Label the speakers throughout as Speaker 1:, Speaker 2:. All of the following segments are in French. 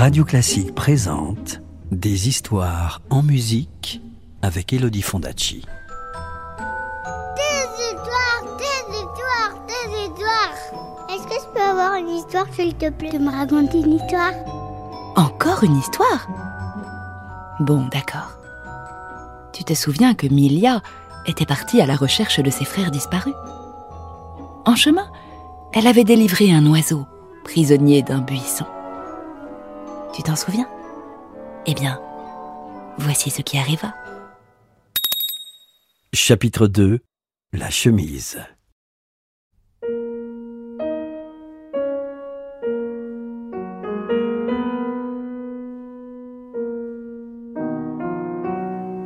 Speaker 1: Radio Classique présente Des histoires en musique avec Elodie Fondacci.
Speaker 2: Des histoires, des histoires, des histoires. Est-ce que je peux avoir une histoire, s'il te plaît, de me raconter une histoire?
Speaker 3: Encore une histoire? Bon, d'accord. Tu te souviens que Milia était partie à la recherche de ses frères disparus? En chemin, elle avait délivré un oiseau, prisonnier d'un buisson. Tu t'en souviens? Eh bien, voici ce qui arriva.
Speaker 1: Chapitre 2 La chemise.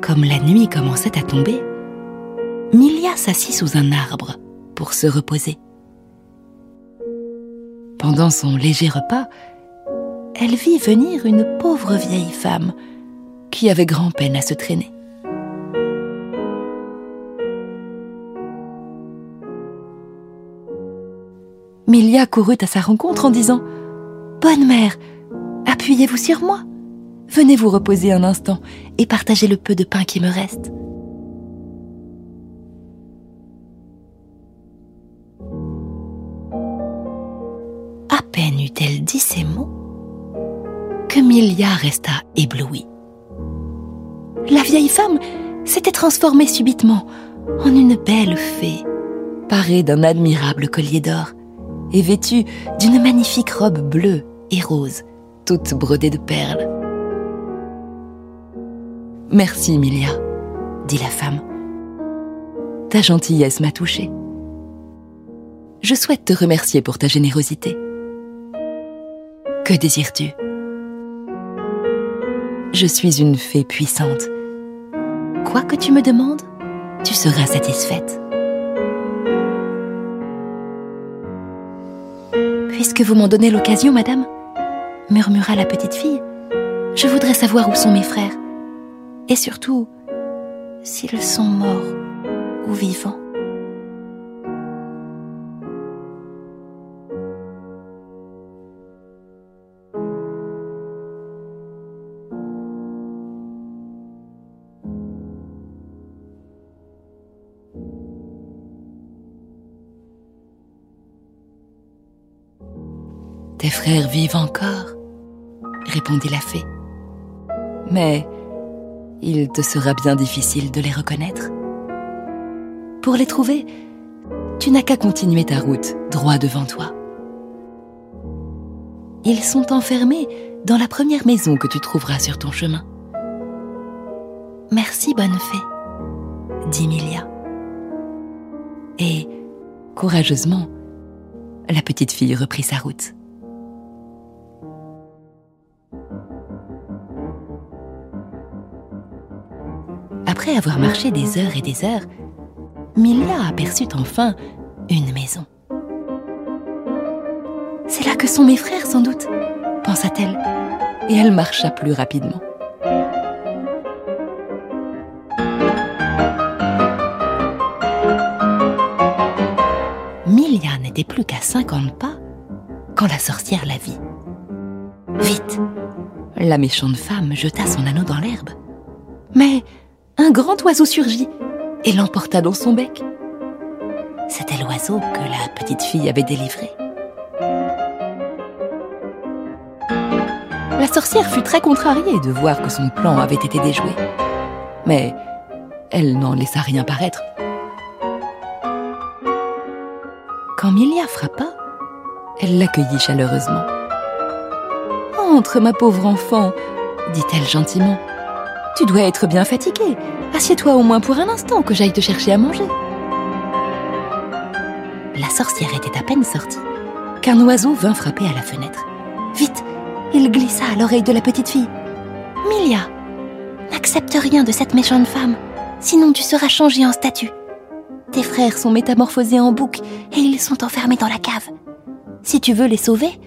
Speaker 3: Comme la nuit commençait à tomber, Milia s'assit sous un arbre pour se reposer. Pendant son léger repas, elle vit venir une pauvre vieille femme qui avait grand-peine à se traîner. Milia courut à sa rencontre en disant ⁇ Bonne mère, appuyez-vous sur moi. Venez vous reposer un instant et partagez le peu de pain qui me reste. À peine eut-elle dit ces mots que Milia resta éblouie. La vieille femme s'était transformée subitement en une belle fée, parée d'un admirable collier d'or et vêtue d'une magnifique robe bleue et rose, toute brodée de perles. Merci, Milia, dit la femme. Ta gentillesse m'a touchée. Je souhaite te remercier pour ta générosité. Que désires-tu? Je suis une fée puissante. Quoi que tu me demandes, tu seras satisfaite. Puisque vous m'en donnez l'occasion, madame, murmura la petite fille, je voudrais savoir où sont mes frères. Et surtout, s'ils sont morts ou vivants. Tes frères vivent encore, répondit la fée. Mais il te sera bien difficile de les reconnaître. Pour les trouver, tu n'as qu'à continuer ta route droit devant toi. Ils sont enfermés dans la première maison que tu trouveras sur ton chemin. Merci, bonne fée, dit Milia. Et, courageusement, la petite fille reprit sa route. Après avoir marché des heures et des heures, Milia aperçut enfin une maison. C'est là que sont mes frères, sans doute, pensa-t-elle, et elle marcha plus rapidement. Milia n'était plus qu'à cinquante pas quand la sorcière la vit. Vite La méchante femme jeta son anneau dans l'herbe. Mais un grand oiseau surgit et l'emporta dans son bec. C'était l'oiseau que la petite fille avait délivré. La sorcière fut très contrariée de voir que son plan avait été déjoué. Mais elle n'en laissa rien paraître. Quand Milia frappa, elle l'accueillit chaleureusement. Entre, ma pauvre enfant, dit-elle gentiment. Tu dois être bien fatiguée. Assieds-toi au moins pour un instant que j'aille te chercher à manger. La sorcière était à peine sortie qu'un oiseau vint frapper à la fenêtre. Vite, il glissa à l'oreille de la petite fille. Milia, n'accepte rien de cette méchante femme, sinon tu seras changée en statue. Tes frères sont métamorphosés en bouc et ils sont enfermés dans la cave. Si tu veux les sauver,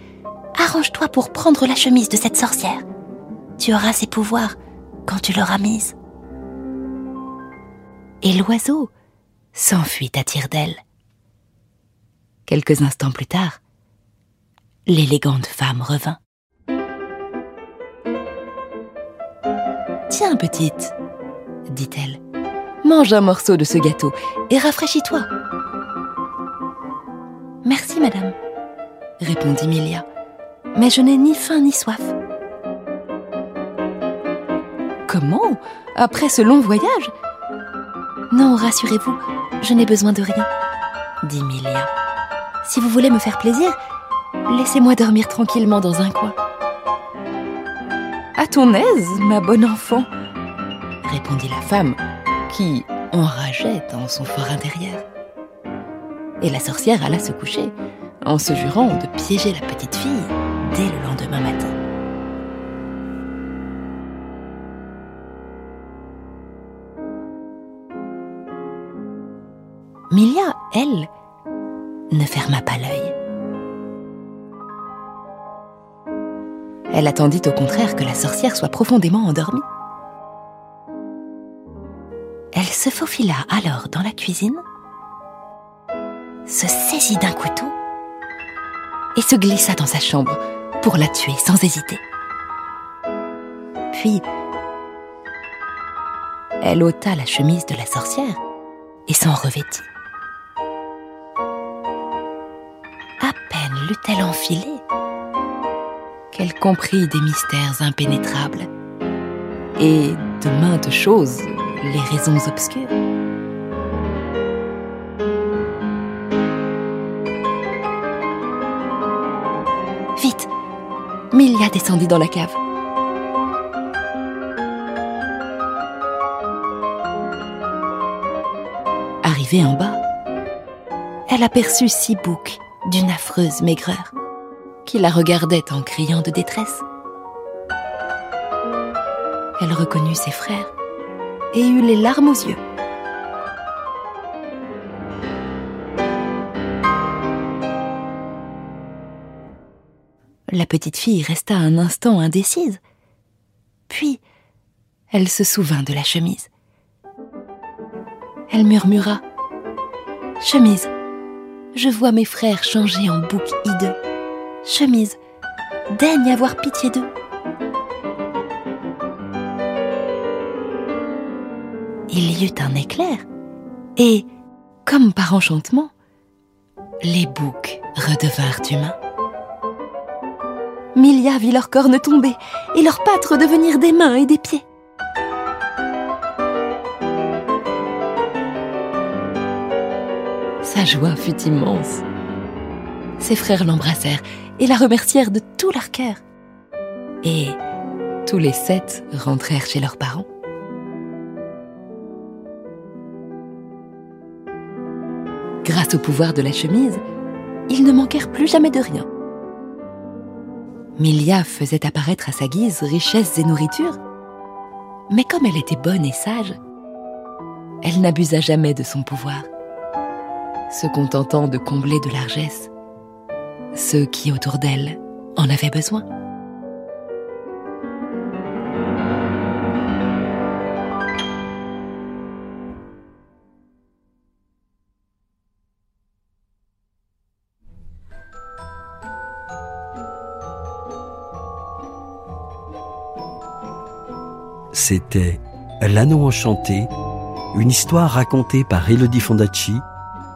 Speaker 3: arrange-toi pour prendre la chemise de cette sorcière. Tu auras ses pouvoirs quand tu l'auras mise. Et l'oiseau s'enfuit à tire-d'aile. Quelques instants plus tard, l'élégante femme revint. Tiens, petite, dit-elle, mange un morceau de ce gâteau et rafraîchis-toi. Merci, madame, répondit Milia, mais je n'ai ni faim ni soif. Comment? Après ce long voyage? Non, rassurez-vous, je n'ai besoin de rien, dit Milia. Si vous voulez me faire plaisir, laissez-moi dormir tranquillement dans un coin. À ton aise, ma bonne enfant, répondit la femme, qui enrageait dans son fort intérieur. Et la sorcière alla se coucher, en se jurant de piéger la petite fille dès le lendemain matin. Milia, elle, ne ferma pas l'œil. Elle attendit au contraire que la sorcière soit profondément endormie. Elle se faufila alors dans la cuisine, se saisit d'un couteau et se glissa dans sa chambre pour la tuer sans hésiter. Puis, elle ôta la chemise de la sorcière et s'en revêtit. Peine l'eut-elle enfilée qu'elle comprit des mystères impénétrables et de maintes choses les raisons obscures. Vite Milia descendit dans la cave. Arrivée en bas, elle aperçut Sibouk d'une affreuse maigreur qui la regardait en criant de détresse. Elle reconnut ses frères et eut les larmes aux yeux. La petite fille resta un instant indécise. Puis, elle se souvint de la chemise. Elle murmura ⁇ Chemise, je vois mes frères changer en bouc hideux. Chemise, daigne avoir pitié d'eux. Il y eut un éclair, et, comme par enchantement, les boucs redevinrent humains. Milia vit leurs cornes tomber et leurs pattes redevenir des mains et des pieds. Sa joie fut immense. Ses frères l'embrassèrent et la remercièrent de tout leur cœur. Et tous les sept rentrèrent chez leurs parents. Grâce au pouvoir de la chemise, ils ne manquèrent plus jamais de rien. Milia faisait apparaître à sa guise richesses et nourriture, mais comme elle était bonne et sage, elle n'abusa jamais de son pouvoir, se contentant de combler de largesse ceux qui autour d'elle en avaient besoin.
Speaker 1: C'était L'anneau enchanté, une histoire racontée par Elodie Fondacci